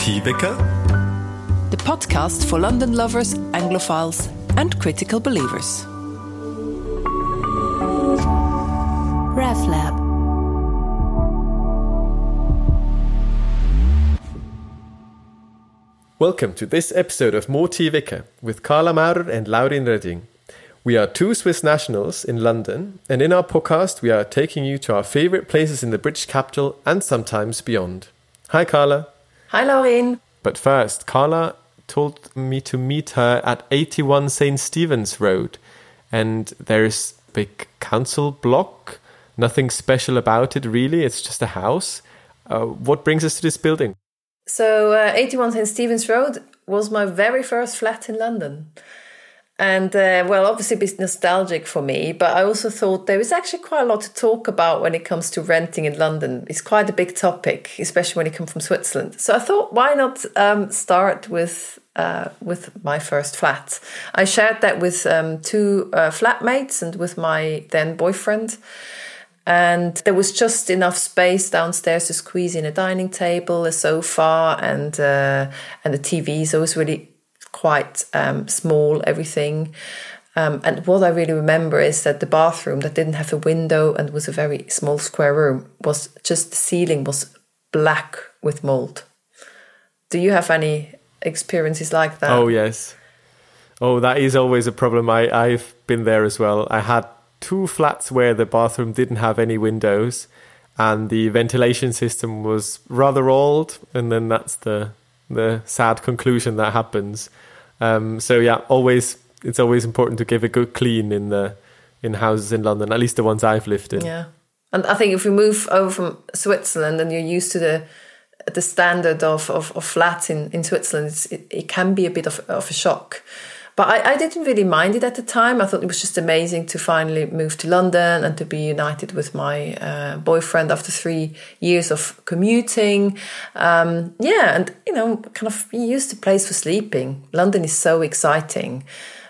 Motivika? The podcast for London lovers, Anglophiles, and critical believers. RevLab. Welcome to this episode of Motivika with Carla Maurer and Laurin Reding. We are two Swiss nationals in London, and in our podcast, we are taking you to our favorite places in the British capital and sometimes beyond. Hi, Carla. Hi, Laurin. But first, Carla told me to meet her at 81 St. Stephen's Road, and there's a big council block. Nothing special about it, really. It's just a house. Uh, what brings us to this building? So, uh, 81 St. Stephen's Road was my very first flat in London. And uh, well, obviously, it's nostalgic for me, but I also thought there is actually quite a lot to talk about when it comes to renting in London. It's quite a big topic, especially when you come from Switzerland. So I thought, why not um, start with uh, with my first flat? I shared that with um, two uh, flatmates and with my then boyfriend. And there was just enough space downstairs to squeeze in a dining table, a sofa, and uh, and the TV. So it was really quite um, small, everything. Um, and what I really remember is that the bathroom that didn't have a window and was a very small square room was just the ceiling was black with mold. Do you have any experiences like that? Oh yes. Oh, that is always a problem. I I've been there as well. I had two flats where the bathroom didn't have any windows and the ventilation system was rather old and then that's the the sad conclusion that happens. Um, so yeah, always it's always important to give a good clean in the in houses in London, at least the ones I've lived in. Yeah, and I think if we move over from Switzerland and you're used to the the standard of of, of flats in in Switzerland, it, it can be a bit of of a shock. But I, I, didn't really mind it at the time. I thought it was just amazing to finally move to London and to be united with my uh, boyfriend after three years of commuting. Um, yeah, and you know, kind of used the place for sleeping. London is so exciting.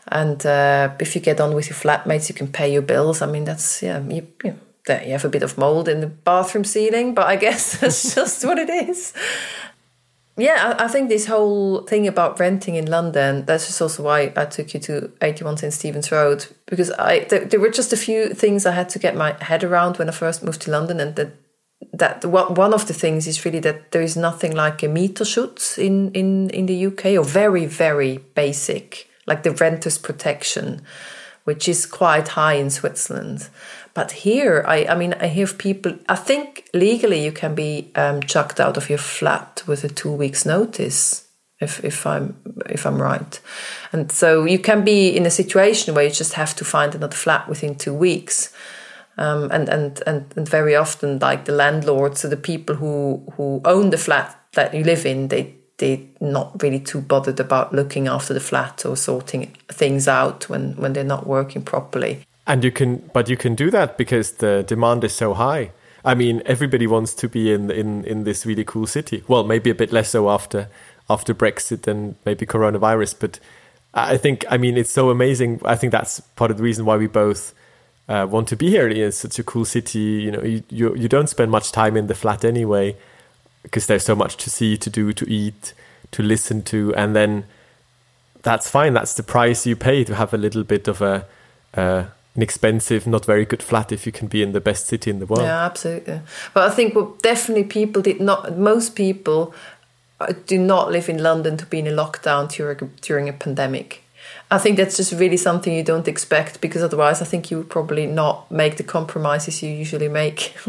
And uh, if you get on with your flatmates, you can pay your bills. I mean, that's, yeah, you, you, know, you have a bit of mold in the bathroom ceiling, but I guess that's just what it is yeah, I, think this whole thing about renting in London, that's just also why I took you to 81 St. Stephen's Road, because I there, there, were just a few things I had to get my head around when I first moved to London. And that, that one of the things is really that there is nothing like a Mieterschutz in, in, in the UK, or very, very basic, like the renter's protection, which is quite high in Switzerland. But here, I, I mean, I hear people. I think legally you can be um, chucked out of your flat with a two weeks notice, if if I'm if I'm right. And so you can be in a situation where you just have to find another flat within two weeks. Um, and, and and and very often, like the landlords, so the people who who own the flat that you live in, they they're not really too bothered about looking after the flat or sorting things out when when they're not working properly. And you can, but you can do that because the demand is so high. I mean, everybody wants to be in in in this really cool city. Well, maybe a bit less so after after Brexit and maybe coronavirus, but I think I mean it's so amazing. I think that's part of the reason why we both uh, want to be here. It's such a cool city. You know, you, you you don't spend much time in the flat anyway because there's so much to see, to do, to eat, to listen to, and then that's fine. That's the price you pay to have a little bit of a. Uh, an expensive, not very good flat if you can be in the best city in the world. Yeah, absolutely. But I think definitely people did not. Most people uh, do not live in London to be in a lockdown during during a pandemic. I think that's just really something you don't expect because otherwise, I think you would probably not make the compromises you usually make.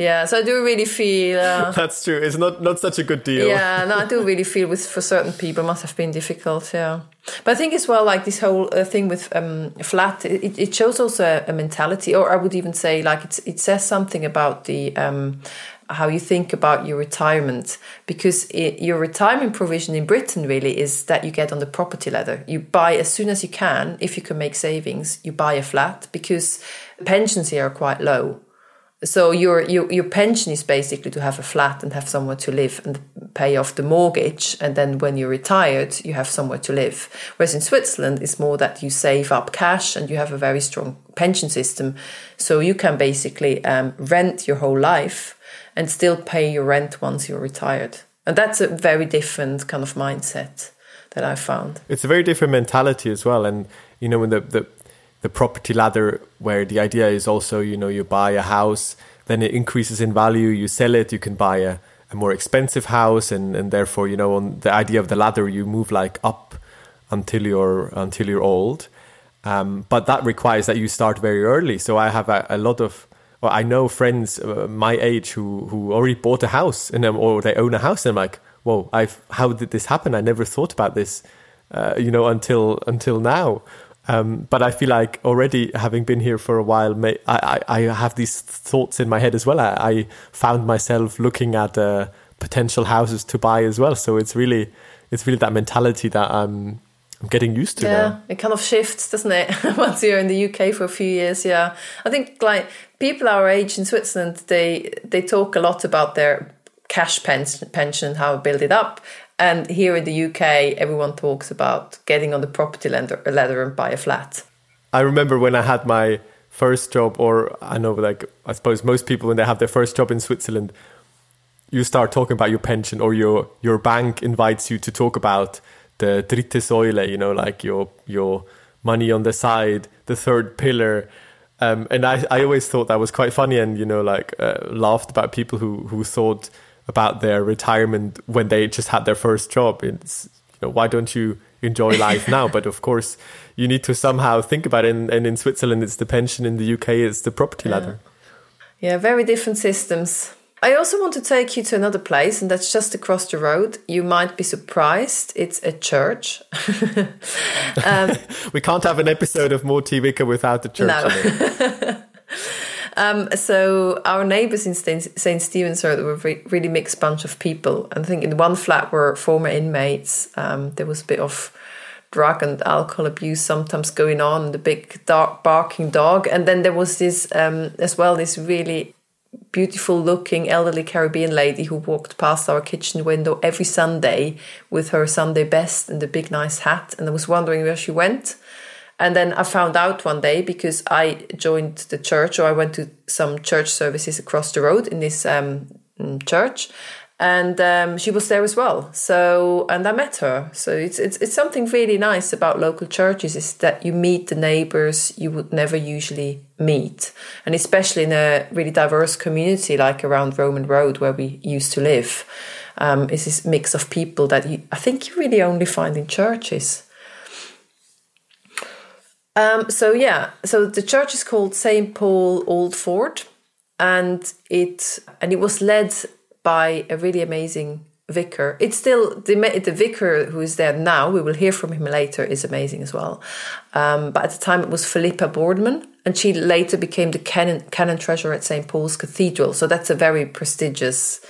yeah, so I do really feel uh, that's true. It's not not such a good deal. Yeah, no, I do really feel with for certain people must have been difficult. Yeah, but I think as well, like this whole uh, thing with um, flat, it, it shows also a, a, mentality, or I would even say like it's, it says something about the. Um, how you think about your retirement because it, your retirement provision in Britain really is that you get on the property ladder. You buy as soon as you can, if you can make savings, you buy a flat because pensions here are quite low. So your, your your pension is basically to have a flat and have somewhere to live and pay off the mortgage, and then when you're retired, you have somewhere to live. Whereas in Switzerland, it's more that you save up cash and you have a very strong pension system, so you can basically um, rent your whole life and still pay your rent once you're retired. And that's a very different kind of mindset that I found. It's a very different mentality as well. And, you know, when the, the, the property ladder, where the idea is also, you know, you buy a house, then it increases in value, you sell it, you can buy a, a more expensive house. And, and therefore, you know, on the idea of the ladder, you move like up until you're, until you're old. Um, but that requires that you start very early. So I have a, a lot of, well, I know friends uh, my age who who already bought a house and or they own a house. And I'm like, whoa, I've how did this happen? I never thought about this, uh, you know, until until now. Um, but I feel like already having been here for a while, may, I, I, I have these thoughts in my head as well. I, I found myself looking at uh, potential houses to buy as well. So it's really it's really that mentality that I'm I'm getting used to yeah, now. it kind of shifts, doesn't it? Once you're in the UK for a few years, yeah. I think like people our age in Switzerland, they they talk a lot about their cash pension, pension how to build it up. And here in the UK, everyone talks about getting on the property ladder, and buy a flat. I remember when I had my first job, or I know, like I suppose most people when they have their first job in Switzerland, you start talking about your pension, or your your bank invites you to talk about the dritte Säule, you know, like your your money on the side, the third pillar. Um, and I, I always thought that was quite funny, and you know, like uh, laughed about people who who thought about their retirement when they just had their first job. It's you know, why don't you enjoy life now? But of course, you need to somehow think about it. And, and in Switzerland, it's the pension. In the UK, it's the property yeah. ladder. Yeah, very different systems. I also want to take you to another place, and that's just across the road. You might be surprised. It's a church. um, we can't have an episode of Motivika without the church. No. um, so our neighbours in St. Stephen's were a really mixed bunch of people. I think in one flat were former inmates. Um, there was a bit of drug and alcohol abuse sometimes going on. The big dark barking dog, and then there was this um, as well. This really beautiful looking elderly Caribbean lady who walked past our kitchen window every Sunday with her Sunday best and a big nice hat. And I was wondering where she went. And then I found out one day because I joined the church or I went to some church services across the road in this um, church and um, she was there as well. So, and I met her. So it's, it's it's something really nice about local churches is that you meet the neighbors you would never usually meet, and especially in a really diverse community like around Roman Road where we used to live, um, is this mix of people that you, I think you really only find in churches. Um, so yeah, so the church is called Saint Paul Old Ford, and it and it was led by a really amazing vicar. It's still the the vicar who is there now. We will hear from him later. Is amazing as well. Um, but at the time, it was Philippa Boardman, and she later became the canon, canon treasurer at St Paul's Cathedral. So that's a very prestigious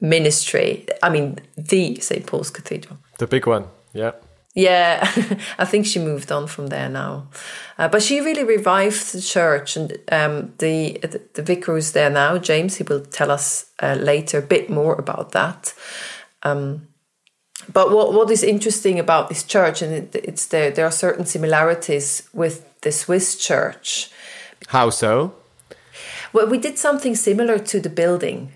ministry. I mean, the St Paul's Cathedral, the big one. Yeah. Yeah, I think she moved on from there now, uh, but she really revived the church. And um, the, the, the vicar who's there now, James, he will tell us uh, later a bit more about that. Um, but what what is interesting about this church, and it, it's there, there are certain similarities with the Swiss church. How so? Well, we did something similar to the building.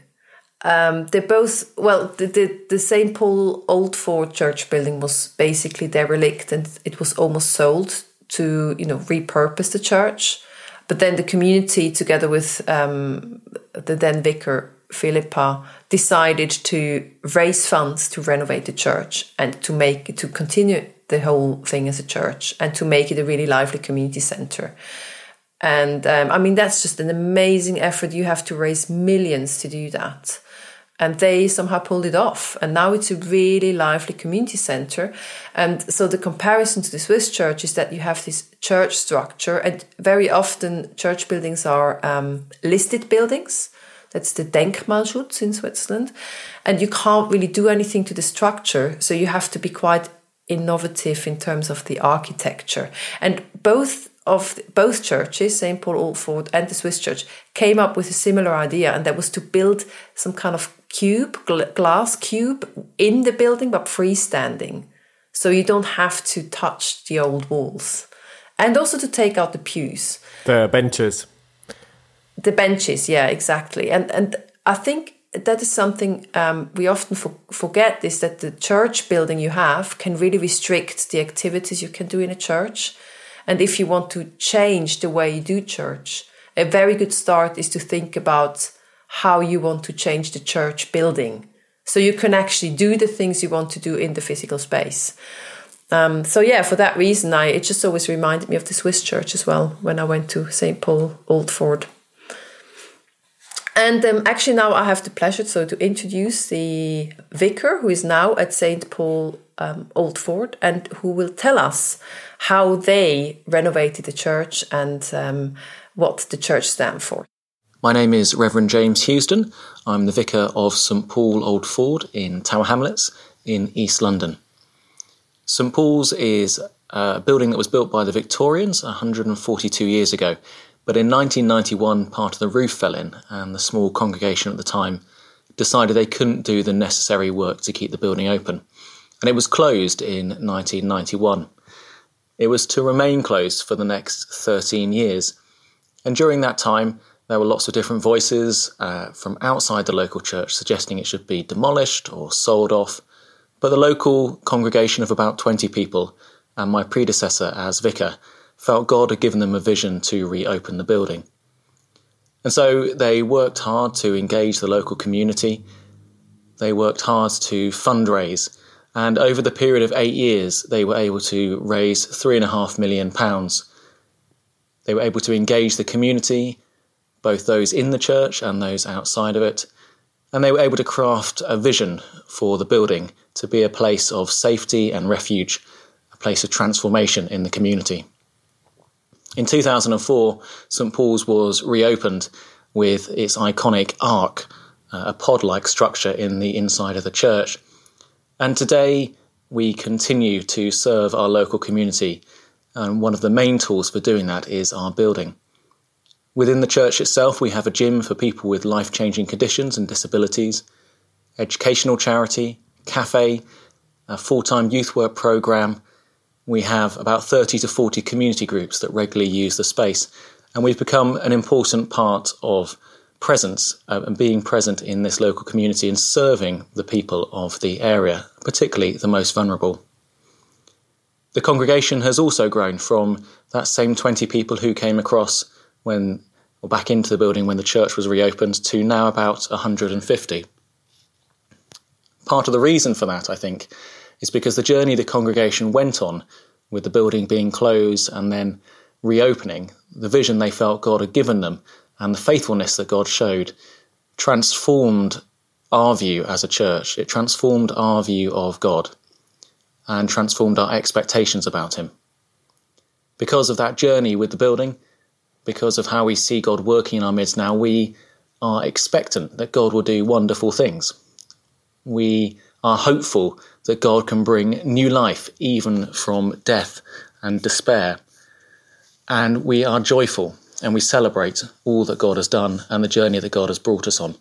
Um, they're both well. The, the, the Saint Paul Old Ford Church building was basically derelict, and it was almost sold to you know repurpose the church. But then the community, together with um, the then vicar Philippa, decided to raise funds to renovate the church and to make to continue the whole thing as a church and to make it a really lively community center. And um, I mean, that's just an amazing effort. You have to raise millions to do that and they somehow pulled it off. And now it's a really lively community center. And so the comparison to the swiss church is that you have this church structure and very often church buildings are um, listed buildings. That's the denkmalschutz in switzerland. And you can't really do anything to the structure so you have to be quite innovative in terms of the architecture. And both of both churches, St. Paul Old Ford and the Swiss Church, came up with a similar idea, and that was to build some kind of cube, gl- glass cube in the building, but freestanding. So you don't have to touch the old walls. And also to take out the pews. The benches. The benches, yeah, exactly. And and I think that is something um, we often for, forget is that the church building you have can really restrict the activities you can do in a church. And if you want to change the way you do church, a very good start is to think about how you want to change the church building. So you can actually do the things you want to do in the physical space. Um, so yeah, for that reason, I it just always reminded me of the Swiss church as well when I went to St Paul Old Ford. And um, actually, now I have the pleasure so to introduce the vicar who is now at St. Paul um, Old Ford and who will tell us how they renovated the church and um, what the church stands for. My name is Reverend James Hughesdon. I'm the vicar of St. Paul Old Ford in Tower Hamlets in East London. St. Paul's is a building that was built by the Victorians 142 years ago but in 1991, part of the roof fell in, and the small congregation at the time decided they couldn't do the necessary work to keep the building open. And it was closed in 1991. It was to remain closed for the next 13 years. And during that time, there were lots of different voices uh, from outside the local church suggesting it should be demolished or sold off. But the local congregation of about 20 people and my predecessor as vicar felt God had given them a vision to reopen the building. And so they worked hard to engage the local community. They worked hard to fundraise. And over the period of eight years, they were able to raise three and a half million pounds. They were able to engage the community, both those in the church and those outside of it. And they were able to craft a vision for the building to be a place of safety and refuge, a place of transformation in the community. In 2004, St Paul's was reopened with its iconic ark, uh, a pod like structure in the inside of the church. And today, we continue to serve our local community, and one of the main tools for doing that is our building. Within the church itself, we have a gym for people with life changing conditions and disabilities, educational charity, cafe, a full time youth work programme, we have about 30 to 40 community groups that regularly use the space. And we've become an important part of presence uh, and being present in this local community and serving the people of the area, particularly the most vulnerable. The congregation has also grown from that same 20 people who came across when or back into the building when the church was reopened to now about 150. Part of the reason for that, I think, is because the journey the congregation went on, with the building being closed and then reopening, the vision they felt God had given them and the faithfulness that God showed transformed our view as a church. It transformed our view of God and transformed our expectations about Him. Because of that journey with the building, because of how we see God working in our midst now, we are expectant that God will do wonderful things. We are hopeful that God can bring new life even from death and despair. And we are joyful and we celebrate all that God has done and the journey that God has brought us on.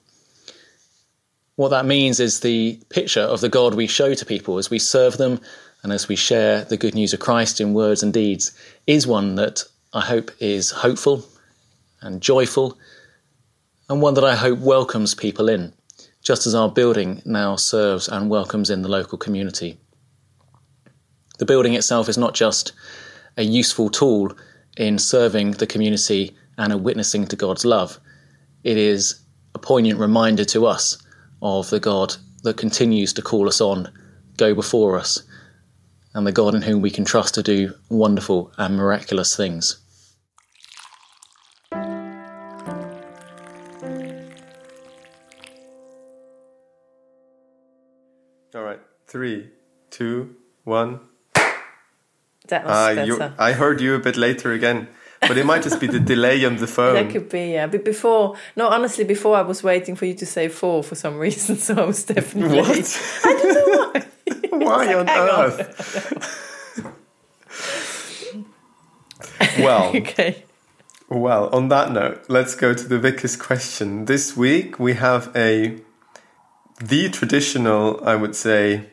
What that means is the picture of the God we show to people as we serve them and as we share the good news of Christ in words and deeds is one that I hope is hopeful and joyful and one that I hope welcomes people in just as our building now serves and welcomes in the local community. The building itself is not just a useful tool in serving the community and in witnessing to God's love, it is a poignant reminder to us of the God that continues to call us on, go before us, and the God in whom we can trust to do wonderful and miraculous things. Three, two, one. That was uh, better. I heard you a bit later again, but it might just be the delay on the phone. That could be, yeah. But before, no, honestly, before I was waiting for you to say four for some reason, so I was definitely. What? I don't know why. why on earth? well. okay. Well, on that note, let's go to the vicar's question. This week we have a the traditional, I would say,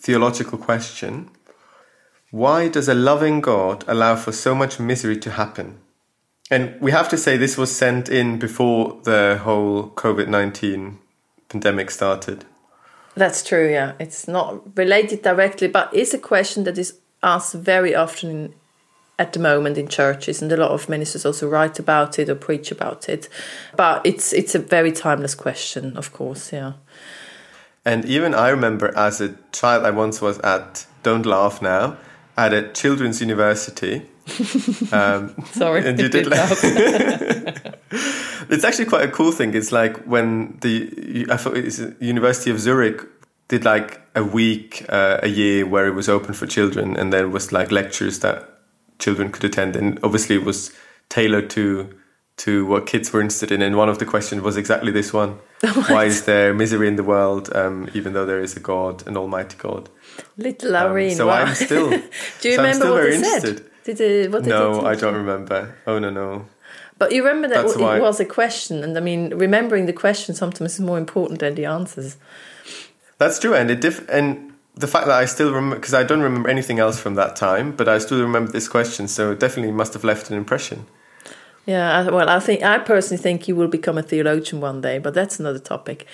theological question Why does a loving God allow for so much misery to happen? And we have to say this was sent in before the whole COVID 19 pandemic started. That's true, yeah. It's not related directly, but it's a question that is asked very often in, at the moment in churches, and a lot of ministers also write about it or preach about it. But it's it's a very timeless question, of course, yeah. And even I remember as a child, I once was at Don't Laugh Now at a children's university. Um, Sorry, and you did laugh. it's actually quite a cool thing. It's like when the I thought it's University of Zurich did like a week uh, a year where it was open for children, and there was like lectures that children could attend, and obviously it was tailored to to what kids were interested in. And one of the questions was exactly this one: Why is there misery in the world, um, even though there is a God, an Almighty God? Little Irene. Um, so wow. I'm still. Do you so remember what they interested. said? Did it, what did no, I don't remember. Oh no, no. But you remember that That's it why. was a question, and I mean, remembering the question sometimes is more important than the answers. That's true, and it diff- and the fact that I still remember because I don't remember anything else from that time, but I still remember this question, so it definitely must have left an impression. Yeah, well, I think I personally think you will become a theologian one day, but that's another topic.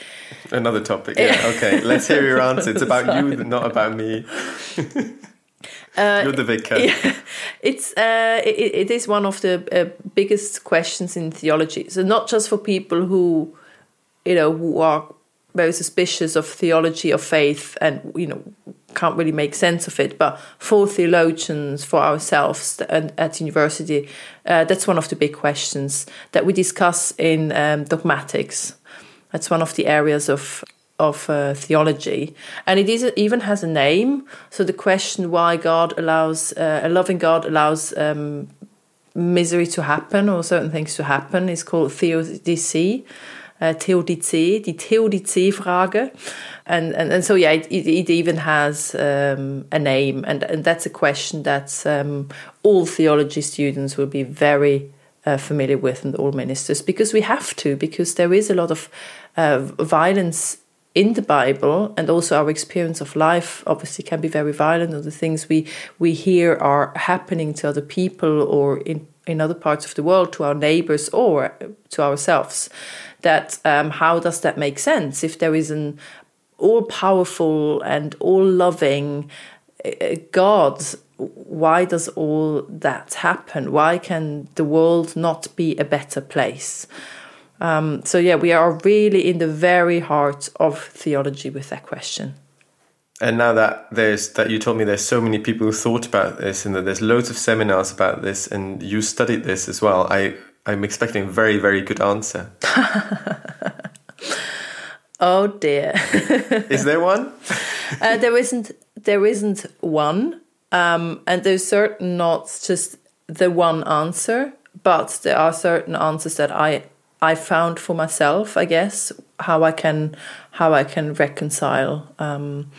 Another topic. Yeah. okay. Let's hear your answer. It's about you, not about me. You're the vicar. Yeah, it's uh, it, it is one of the uh, biggest questions in theology. So not just for people who, you know, who are very suspicious of theology of faith and you know can't really make sense of it, but for theologians, for ourselves, and at university, uh, that's one of the big questions that we discuss in um, dogmatics. That's one of the areas of of uh, theology, and it is even has a name. So the question why God allows uh, a loving God allows um, misery to happen or certain things to happen is called theodicy. Uh, Theodizee, die Theodizee-Frage. And, and, and so, yeah, it, it, it even has um, a name. And, and that's a question that um, all theology students will be very uh, familiar with and all ministers because we have to, because there is a lot of uh, violence in the Bible, and also our experience of life obviously can be very violent. Or the things we we hear are happening to other people or in in other parts of the world, to our neighbors or to ourselves. That um, how does that make sense if there is an all powerful and all loving uh, God? Why does all that happen? Why can the world not be a better place? Um, so yeah, we are really in the very heart of theology with that question. And now that there's that you told me there's so many people who thought about this and that there's loads of seminars about this and you studied this as well. I I'm expecting a very very good answer. oh dear. Is there one? uh, there isn't. There isn't one, um, and there's certain not just the one answer, but there are certain answers that I I found for myself. I guess how I can how I can reconcile um,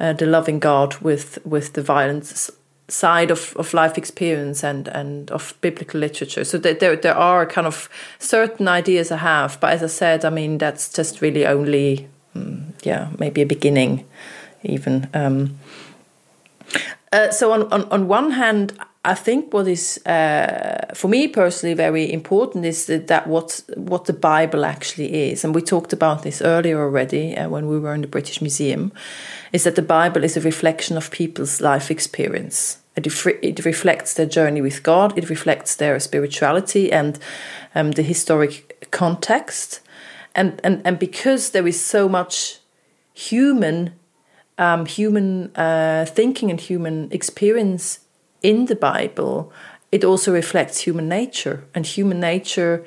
uh, the loving God with with the violence side of, of life experience and, and of biblical literature. So there, there are kind of certain ideas I have, but as I said, I mean that's just really only um, yeah maybe a beginning even. Um, uh, so on, on on one hand, I think what is uh, for me personally very important is that, that what what the Bible actually is, and we talked about this earlier already uh, when we were in the British Museum, is that the Bible is a reflection of people's life experience. It, reflects their journey with God. It reflects their spirituality and um, the historic context, and and and because there is so much human um, human uh, thinking and human experience in the Bible, it also reflects human nature. And human nature,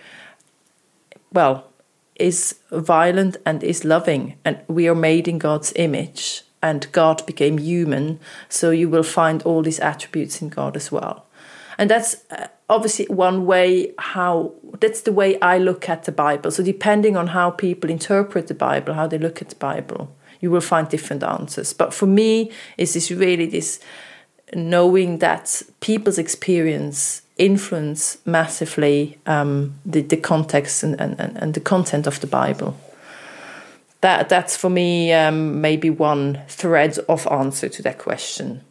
well, is violent and is loving. And we are made in God's image. And God became human. So you will find all these attributes in God as well. And that's uh, obviously one way how that's the way I look at the Bible. So depending on how people interpret the Bible, how they look at the Bible, you will find different answers. But for me, is this really this knowing that people's experience influence massively um, the, the context and, and, and the content of the Bible. That that's for me um, maybe one thread of answer to that question.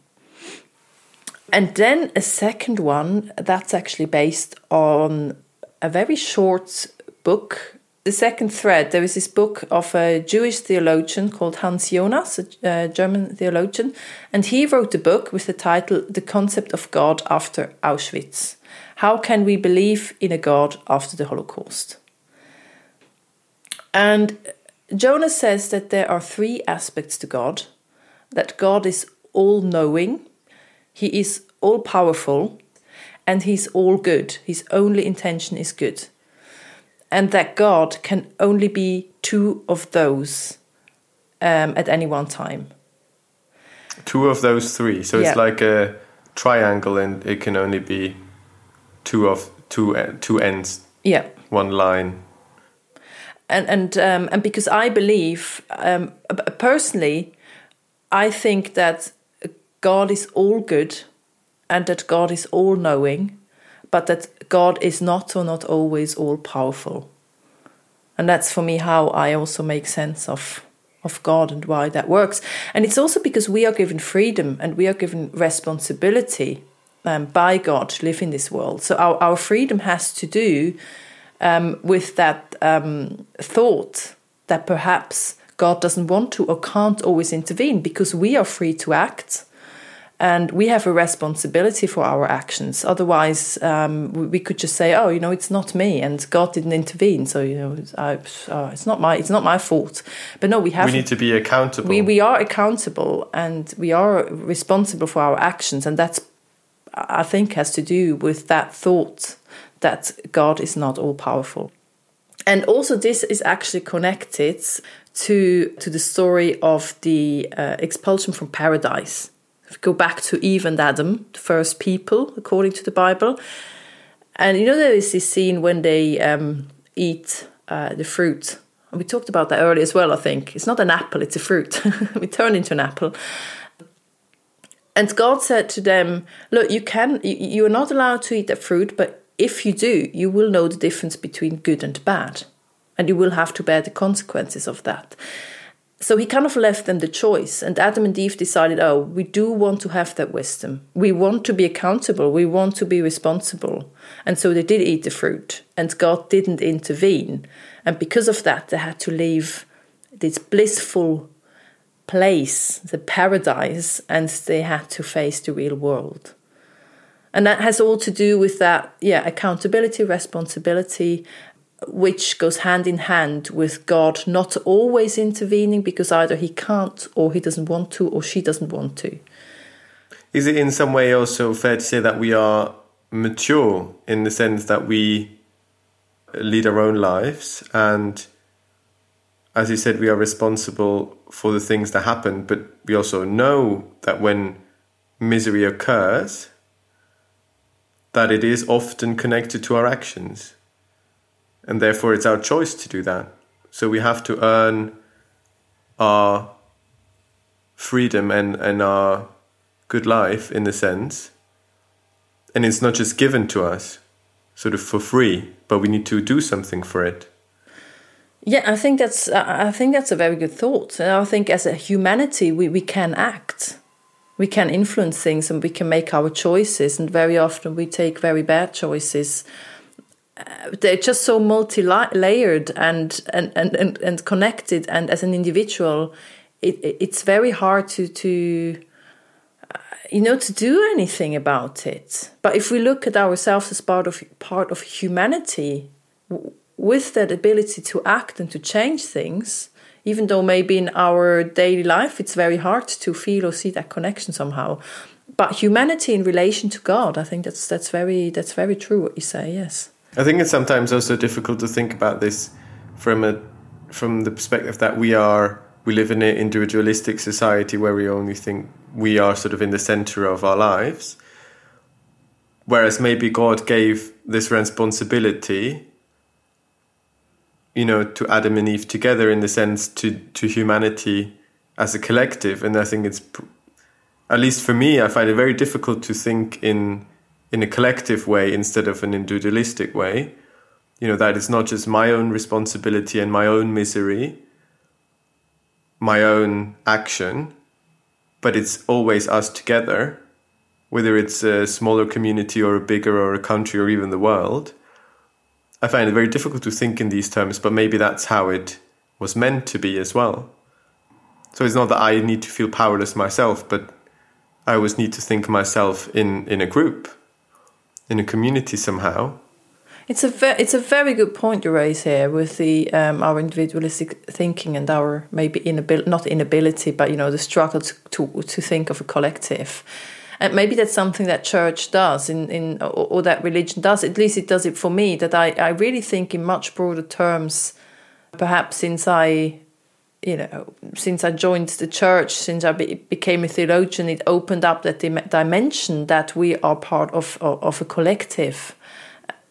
And then a second one that's actually based on a very short book. The second thread, there is this book of a Jewish theologian called Hans Jonas, a German theologian, and he wrote a book with the title The Concept of God After Auschwitz. How can we believe in a God after the Holocaust? And Jonas says that there are three aspects to God that God is all knowing, He is all powerful, and He's all good. His only intention is good. And that God can only be two of those um, at any one time. Two of those three. So Yeah. it's like a triangle, and it can only be two of two two ends, Yeah. one line. And and um, and because I believe um, personally, I think that God is all good, and that God is all knowing, but that God is not or not always all powerful, and that's for me how I also make sense of of God and why that works, and it's also because we are given freedom and we are given responsibility um, by God to live in this world. So our our freedom has to do um, with that um, thought that perhaps God doesn't want to or can't always intervene because we are free to act and we have a responsibility for our actions. Otherwise, um, we, could just say, "Oh, you know, it's not me," and God didn't intervene, so you know, it's, I, uh, it's not my it's not my fault. But no, we have We need to be accountable. we, we are accountable and we are responsible for our actions and that's i think has to do with that thought that god is not all powerful. And also this is actually connected to to the story of the uh, expulsion from paradise. If we go back to eve and adam the first people according to the bible. And you know there is this scene when they um, eat uh, the fruit. And we talked about that earlier as well i think. It's not an apple it's a fruit. We turn into an apple. And god said to them look you can you, you are not allowed to eat that fruit but if you do you will know the difference between good and bad and you will have to bear the consequences of that. So he kind of left them the choice and adam and eve decided oh we do want to have that wisdom. We want to be accountable. We want to be responsible. And so they did eat the fruit and god didn't intervene. And because of that they had to leave this blissful place the paradise and they had to face the real world and that has all to do with that yeah accountability responsibility which goes hand in hand with God not always intervening because either he can't or he doesn't want to or she doesn't want to. Is it in some way also fair to say that we are mature in the sense that we lead our own lives and as you said we are responsible for the things that happen but we also know that when misery occurs that it is often connected to our actions and therefore it's our choice to do that so we have to earn our freedom and, and our good life in the sense and it's not just given to us sort of for free but we need to do something for it Yeah, I think that's I think that's a very good thought. And I think as a humanity we, we can act. We can influence things and we can make our choices and very often we take very bad choices. Uh, they're just so multi-layered and and, and, and, and connected and as an individual it, it's very hard to to you know to do anything about it but if we look at ourselves as part of part of humanity w- with that ability to act and to change things even though maybe in our daily life it's very hard to feel or see that connection somehow. But humanity in relation to god i think that's that's very that's very true what you say yes. I think it's sometimes also difficult to think about this from a from the perspective that we are we live in an individualistic society where we only think we are sort of in the center of our lives. Whereas maybe god gave this responsibility you know to adam and eve together in the sense to to humanity as a collective and i think it's at least for me i find it very difficult to think in in a collective way instead of an individualistic way you know that it's not just my own responsibility and my own misery my own action but it's always us together whether it's a smaller community or a bigger or a country or even the world. I find it very difficult to think in these terms, but maybe that's how it was meant to be as well. So it's not that I need to feel powerless myself, but I always need to think myself in, in a group, in a community somehow. It's a ve- it's a very good point you raise here with the um, our individualistic thinking and our maybe inability not inability but you know the struggle to, to to think of a collective and maybe that's something that church does in in or, or that religion does at least it does it for me that I I really think in much broader terms perhaps since I you know, since I joined the church, since I be, became a theologian, it opened up that dim- dimension that we are part of, of, of a collective,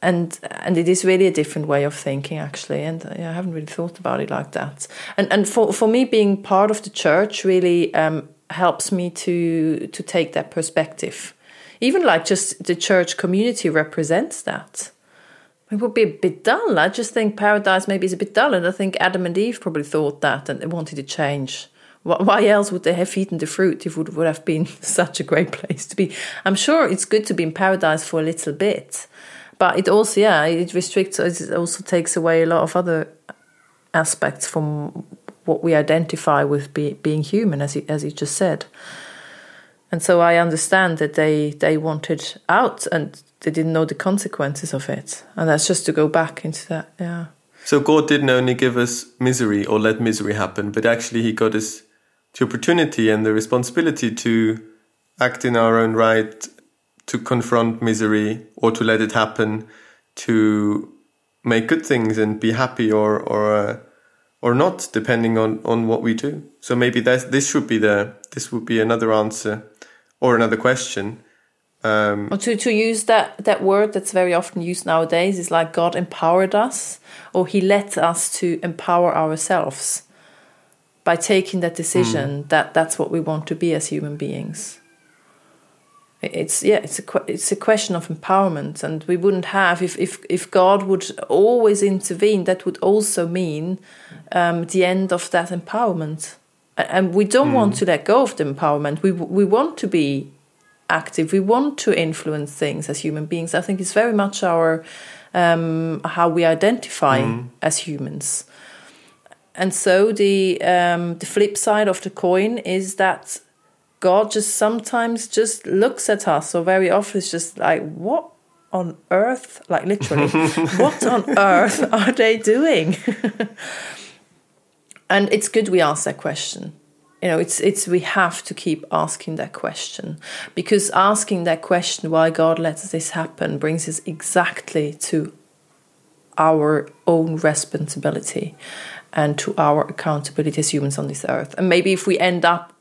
and and it is really a different way of thinking actually. And I haven't really thought about it like that. And and for for me, being part of the church really um, helps me to to take that perspective. Even like just the church community represents that it would be a bit dull. I just think paradise maybe is a bit dull, and I think Adam and Eve probably thought that and they wanted to change. Why else would they have eaten the fruit if it would have been such a great place to be? I'm sure it's good to be in paradise for a little bit, but it also, yeah, it restricts, it also takes away a lot of other aspects from what we identify with be, being human, as you, as you just said. And so I understand that they, they wanted out and they didn't know the consequences of it. And that's just to go back into that, yeah. So God didn't only give us misery or let misery happen, but actually He got us the opportunity and the responsibility to act in our own right, to confront misery or to let it happen, to make good things and be happy or or uh, or not, depending on on what we do. So maybe that this should be the this would be another answer or another question um, or to, to use that, that word that's very often used nowadays is like God empowered us, or He let us to empower ourselves by taking that decision mm. that that's what we want to be as human beings. It's yeah, it's a it's a question of empowerment, and we wouldn't have if if if God would always intervene. That would also mean um, the end of that empowerment, and we don't mm. want to let go of the empowerment. We we want to be active. We want to influence things as human beings. I think it's very much our um, how we identify mm. as humans. And so the um, the flip side of the coin is that God just sometimes just looks at us, or very often it's just like, what on earth? Like literally, what on earth are they doing? and it's good we ask that question you know it's it's we have to keep asking that question because asking that question why god lets this happen brings us exactly to our own responsibility and to our accountability as humans on this earth and maybe if we end up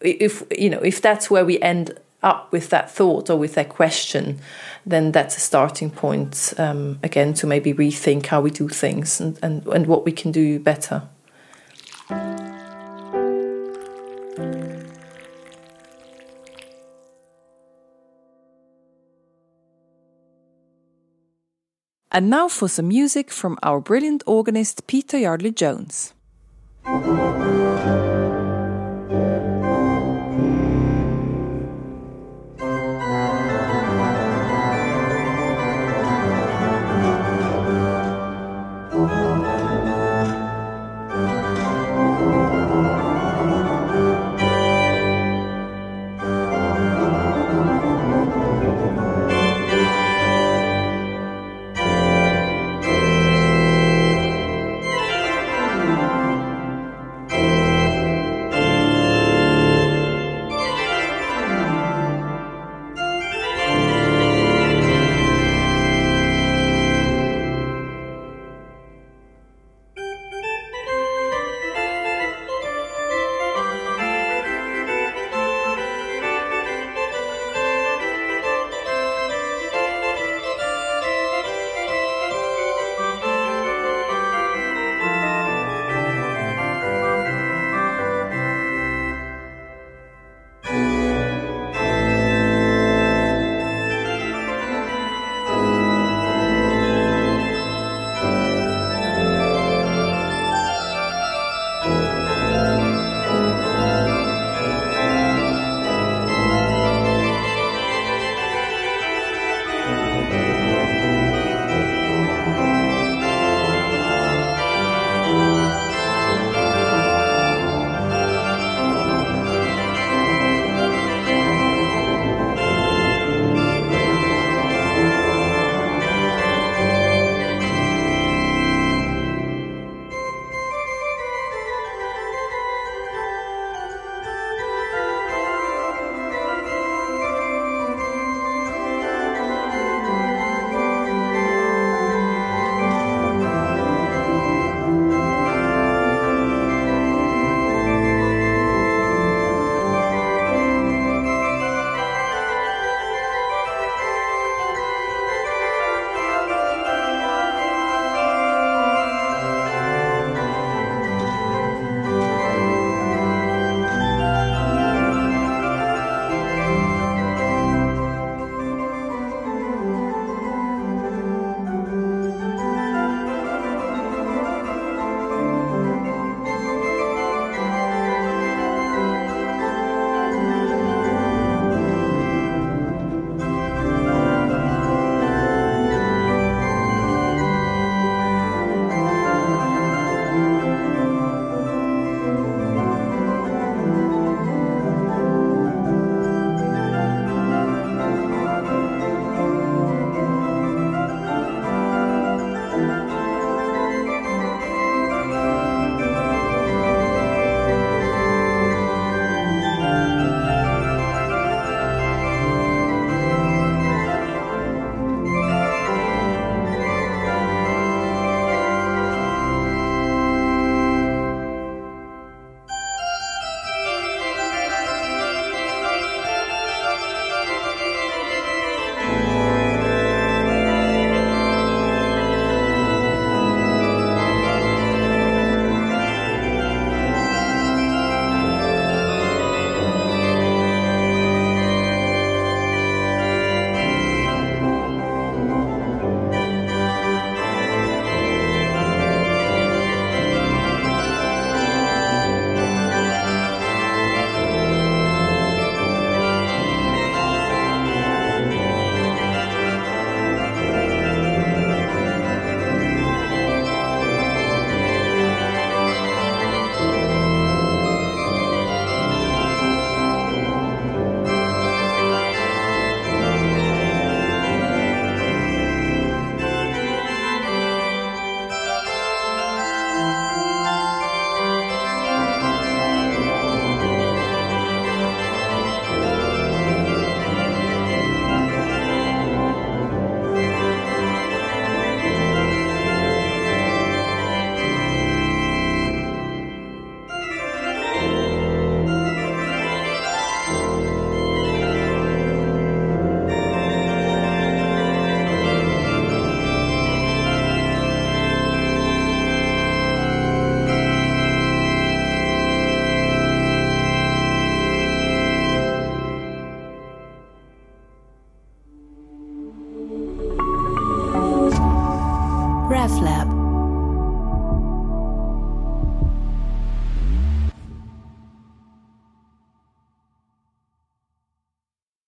if you know if that's where we end up with that thought or with that question then that's a starting point um, again to maybe rethink how we do things and, and, and what we can do better And now for some music from our brilliant organist Peter Yardley Jones.